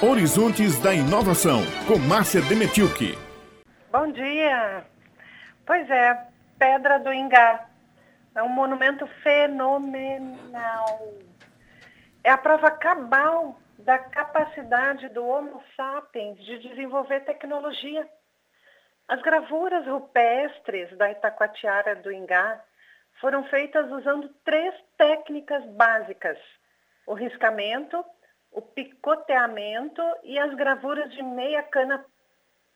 Horizontes da Inovação, com Márcia Demetilke. Bom dia. Pois é, Pedra do Ingá. É um monumento fenomenal. É a prova cabal da capacidade do Homo sapiens de desenvolver tecnologia. As gravuras rupestres da Itacoatiara do Ingá foram feitas usando três técnicas básicas: o riscamento, o picoteamento e as gravuras de meia cana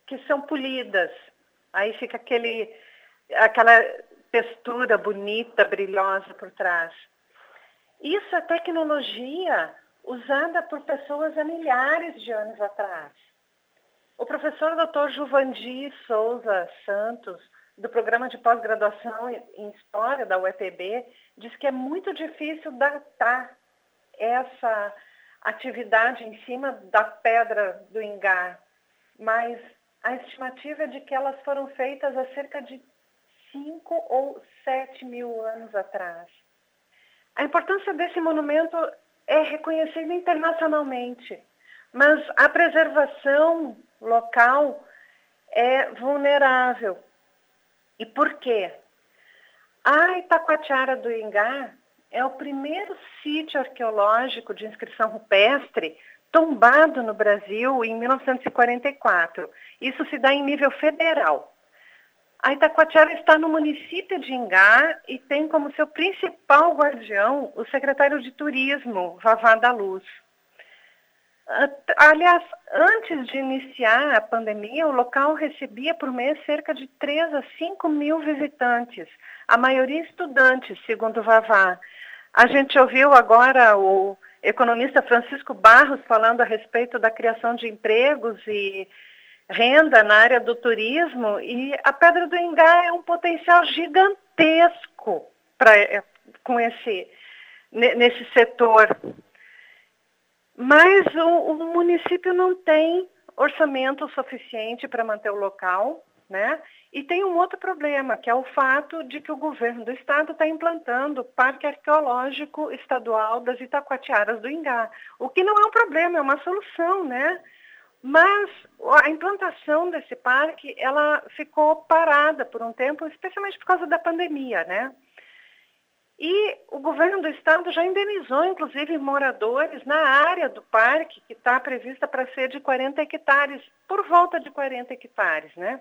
que são polidas. Aí fica aquele, aquela textura bonita, brilhosa por trás. Isso é tecnologia usada por pessoas há milhares de anos atrás. O professor Dr. Juvandi Souza Santos, do programa de pós-graduação em História da UEPB, diz que é muito difícil datar essa atividade em cima da pedra do Ingá, mas a estimativa é de que elas foram feitas há cerca de 5 ou 7 mil anos atrás. A importância desse monumento é reconhecida internacionalmente, mas a preservação local é vulnerável. E por quê? A Itacoatiara do Ingá é o primeiro sítio arqueológico de inscrição rupestre tombado no Brasil em 1944. Isso se dá em nível federal. A Itacoatiara está no município de Ingá e tem como seu principal guardião o secretário de Turismo, Vavá da Luz. Aliás, antes de iniciar a pandemia, o local recebia por mês cerca de 3 a 5 mil visitantes, a maioria estudantes, segundo Vavá. A gente ouviu agora o economista Francisco Barros falando a respeito da criação de empregos e renda na área do turismo e a Pedra do Ingá é um potencial gigantesco para é, com esse nesse setor. Mas o, o município não tem orçamento suficiente para manter o local, né? E tem um outro problema, que é o fato de que o governo do estado está implantando o Parque Arqueológico Estadual das Itacoatiaras do Ingá, o que não é um problema, é uma solução, né? Mas a implantação desse parque, ela ficou parada por um tempo, especialmente por causa da pandemia, né? E o governo do estado já indenizou, inclusive, moradores na área do parque, que está prevista para ser de 40 hectares, por volta de 40 hectares, né?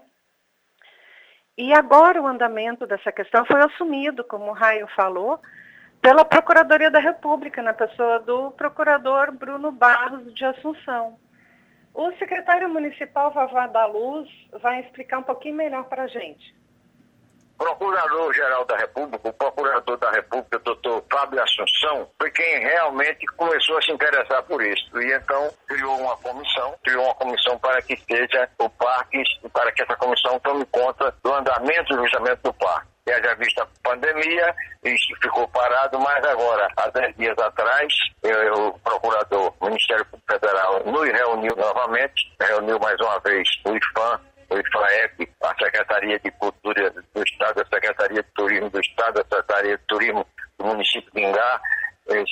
E agora o andamento dessa questão foi assumido, como o Raio falou, pela Procuradoria da República, na pessoa do procurador Bruno Barros de Assunção. O secretário municipal Vavá da Luz vai explicar um pouquinho melhor para a gente. Procurador-Geral da República, o Procurador da República, doutor Fábio Assunção, foi quem realmente começou a se interessar por isso. E então criou uma comissão, criou uma comissão para que seja o parque, para que essa comissão tome conta do andamento justamente do parque. E haja vista a pandemia, isso ficou parado, mas agora, há 10 dias atrás, eu, o procurador, Ministério Federal, nos reuniu novamente, reuniu mais uma vez o IFAM, o IFAEP, a Secretaria de Cultura do Estado, a Secretaria de Turismo do Estado, a Secretaria de Turismo do município de Ingá,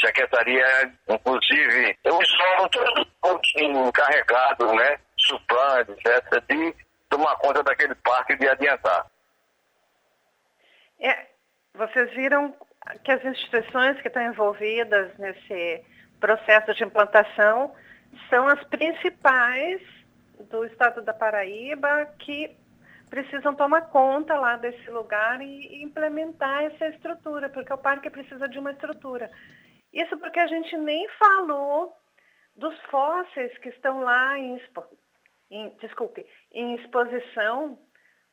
Secretaria, inclusive, os órgãos todos encarregados, né, Suplan, etc., de tomar conta daquele parque de adiantar. É, vocês viram que as instituições que estão envolvidas nesse processo de implantação são as principais do estado da Paraíba que precisam tomar conta lá desse lugar e implementar essa estrutura, porque o parque precisa de uma estrutura. Isso porque a gente nem falou dos fósseis que estão lá em, em desculpe, em exposição,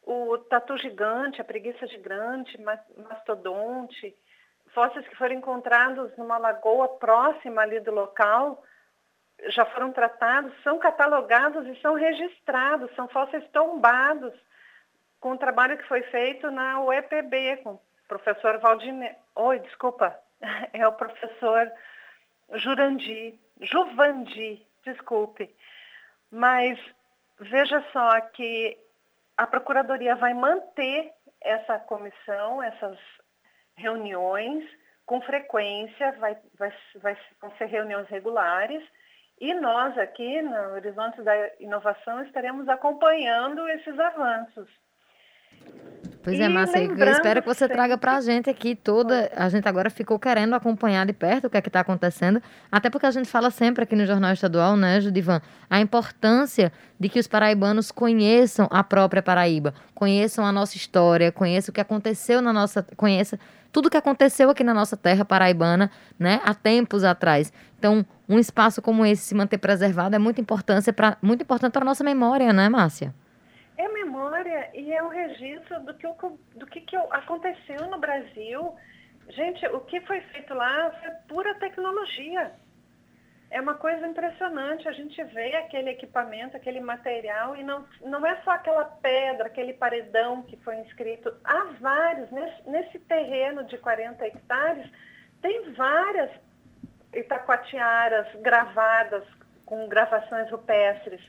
o tatu gigante, a preguiça gigante, mastodonte, fósseis que foram encontrados numa lagoa próxima ali do local, já foram tratados, são catalogados e são registrados, são fósseis tombados com o trabalho que foi feito na UEPB, com o professor Valdine... Oi, desculpa, é o professor Jurandi, Juvandi, desculpe. Mas veja só que a Procuradoria vai manter essa comissão, essas reuniões com frequência, vai, vai, vai, vão ser reuniões regulares, E nós aqui no Horizonte da Inovação estaremos acompanhando esses avanços. Pois é, Márcia, eu espero que você traga para a gente aqui toda. A gente agora ficou querendo acompanhar de perto o que é que está acontecendo, até porque a gente fala sempre aqui no Jornal Estadual, né, Judivan, a importância de que os paraibanos conheçam a própria Paraíba, conheçam a nossa história, conheçam o que aconteceu na nossa. conheça tudo o que aconteceu aqui na nossa terra paraibana, né, há tempos atrás. Então, um espaço como esse se manter preservado é muito, importância pra, muito importante para a nossa memória, né, Márcia? E é um registro do que, do que, que aconteceu no Brasil. Gente, o que foi feito lá foi pura tecnologia. É uma coisa impressionante. A gente vê aquele equipamento, aquele material, e não, não é só aquela pedra, aquele paredão que foi inscrito. Há vários. Nesse, nesse terreno de 40 hectares, tem várias itacoatiaras gravadas com gravações rupestres.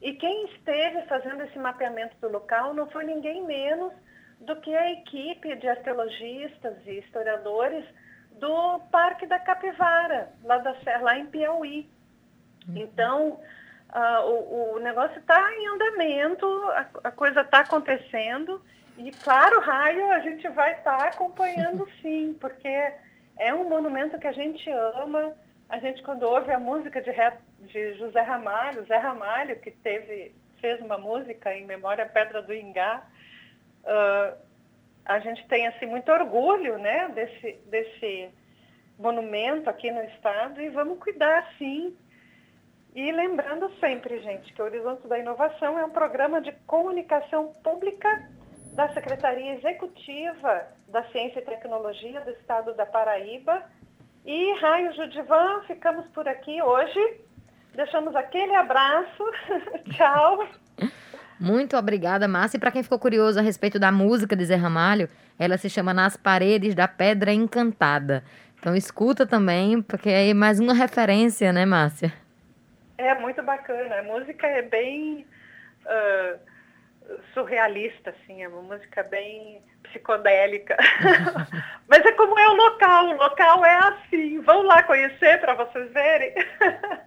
E quem esteve fazendo esse mapeamento do local não foi ninguém menos do que a equipe de arqueologistas e historiadores do Parque da Capivara, lá, da, lá em Piauí. Uhum. Então, uh, o, o, negócio está em andamento, a, a coisa está acontecendo, e claro, raio, a gente vai estar tá acompanhando sim, porque é um monumento que a gente ama, a gente quando ouve a música de, de José Ramalho, Zé Ramalho, que teve, fez uma música em memória à Pedra do Ingá, uh, a gente tem assim muito orgulho né, desse, desse monumento aqui no estado e vamos cuidar sim. E lembrando sempre, gente, que o Horizonte da Inovação é um programa de comunicação pública da Secretaria Executiva da Ciência e Tecnologia do Estado da Paraíba e Raio Judivan, ficamos por aqui hoje. Deixamos aquele abraço. Tchau. Muito obrigada, Márcia. E para quem ficou curioso a respeito da música de Zé Ramalho, ela se chama Nas Paredes da Pedra Encantada. Então escuta também, porque é mais uma referência, né, Márcia? É muito bacana. A música é bem uh, surrealista, assim, é uma música bem psicodélica. Mas é como é o local, o local é assim. Vão lá conhecer para vocês verem.